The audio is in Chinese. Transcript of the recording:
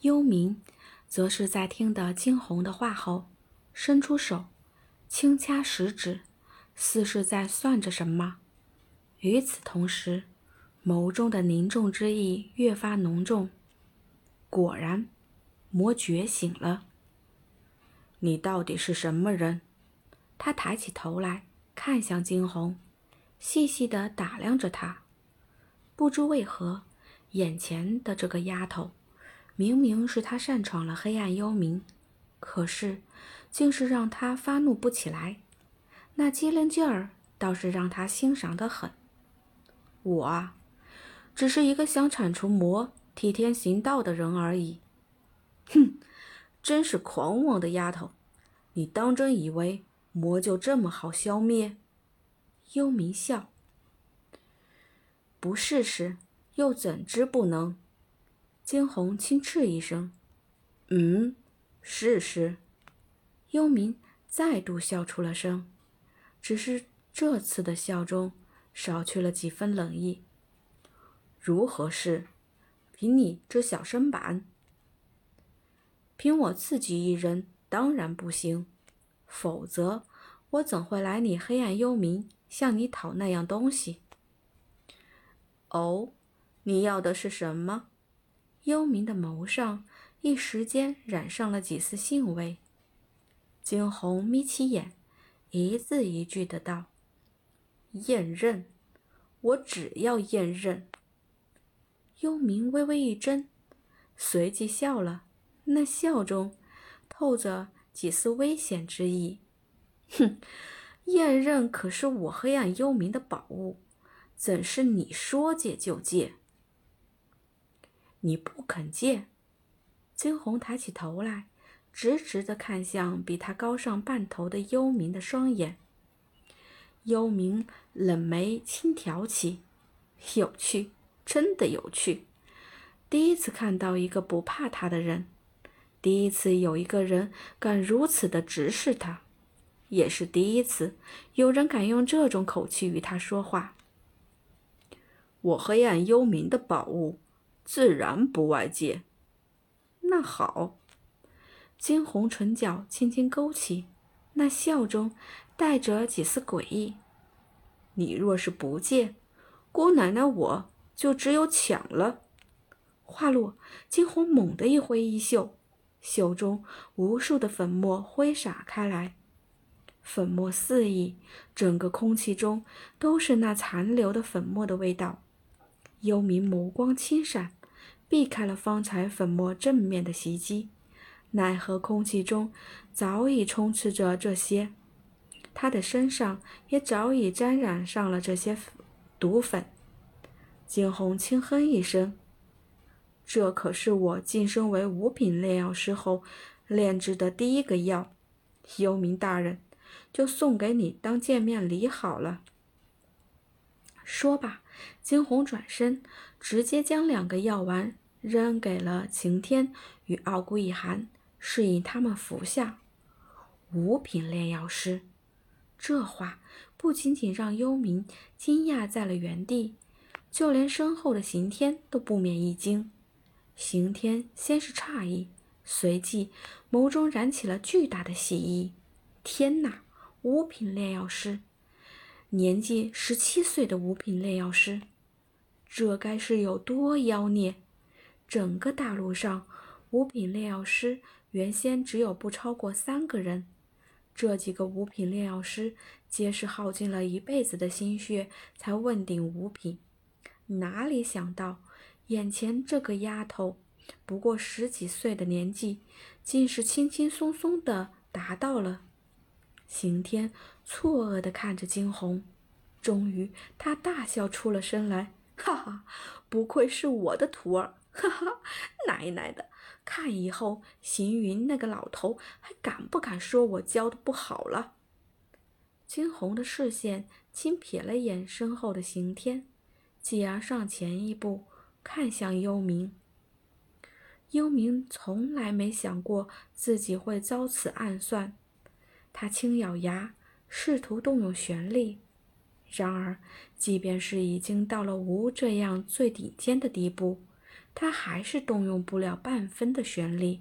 幽冥则是在听得惊鸿的话后，伸出手，轻掐食指，似是在算着什么。与此同时，眸中的凝重之意越发浓重。果然，魔觉醒了。你到底是什么人？他抬起头来看向惊鸿，细细地打量着他。不知为何，眼前的这个丫头，明明是他擅闯了黑暗幽冥，可是竟是让他发怒不起来。那机灵劲儿倒是让他欣赏的很。我啊，只是一个想铲除魔、替天行道的人而已。哼，真是狂妄的丫头！你当真以为魔就这么好消灭？幽冥笑。不试试，又怎知不能？惊鸿轻斥一声：“嗯，试试。”幽冥再度笑出了声，只是这次的笑中。少去了几分冷意。如何是？凭你这小身板，凭我自己一人当然不行。否则，我怎会来你黑暗幽冥向你讨那样东西？哦，你要的是什么？幽冥的眸上一时间染上了几丝兴味。惊鸿眯起眼，一字一句的道。验刃，我只要验刃。幽冥微微一怔，随即笑了，那笑中透着几丝危险之意。哼，验刃可是我黑暗幽冥的宝物，怎是你说借就借？你不肯借？惊鸿抬起头来，直直的看向比他高上半头的幽冥的双眼。幽冥冷眉轻挑起，有趣，真的有趣。第一次看到一个不怕他的人，第一次有一个人敢如此的直视他，也是第一次有人敢用这种口气与他说话。我黑暗幽冥的宝物，自然不外借。那好，惊鸿唇角轻轻勾起，那笑中。带着几丝诡异。你若是不借，姑奶奶我就只有抢了。话落，惊鸿猛地一挥衣袖，袖中无数的粉末挥洒开来，粉末四溢，整个空气中都是那残留的粉末的味道。幽冥眸光轻闪，避开了方才粉末正面的袭击，奈何空气中早已充斥着这些。他的身上也早已沾染上了这些毒粉。惊鸿轻哼一声：“这可是我晋升为五品炼药师后炼制的第一个药，幽冥大人，就送给你当见面礼好了。”说罢，惊鸿转身，直接将两个药丸扔给了晴天与傲孤一寒，示意他们服下。五品炼药师。这话不仅仅让幽冥惊讶在了原地，就连身后的刑天都不免一惊。刑天先是诧异，随即眸中燃起了巨大的喜意。天哪！五品炼药师，年纪十七岁的五品炼药师，这该是有多妖孽？整个大陆上，五品炼药师原先只有不超过三个人。这几个五品炼药师，皆是耗尽了一辈子的心血才问鼎五品，哪里想到眼前这个丫头，不过十几岁的年纪，竟是轻轻松松的达到了。刑天错愕地看着惊鸿，终于他大笑出了声来，哈哈，不愧是我的徒儿，哈哈，奶奶的！看以后行云那个老头还敢不敢说我教的不好了？惊鸿的视线轻瞥了眼身后的刑天，继而上前一步看向幽冥。幽冥从来没想过自己会遭此暗算，他轻咬牙，试图动用玄力。然而，即便是已经到了无这样最顶尖的地步。他还是动用不了半分的玄力，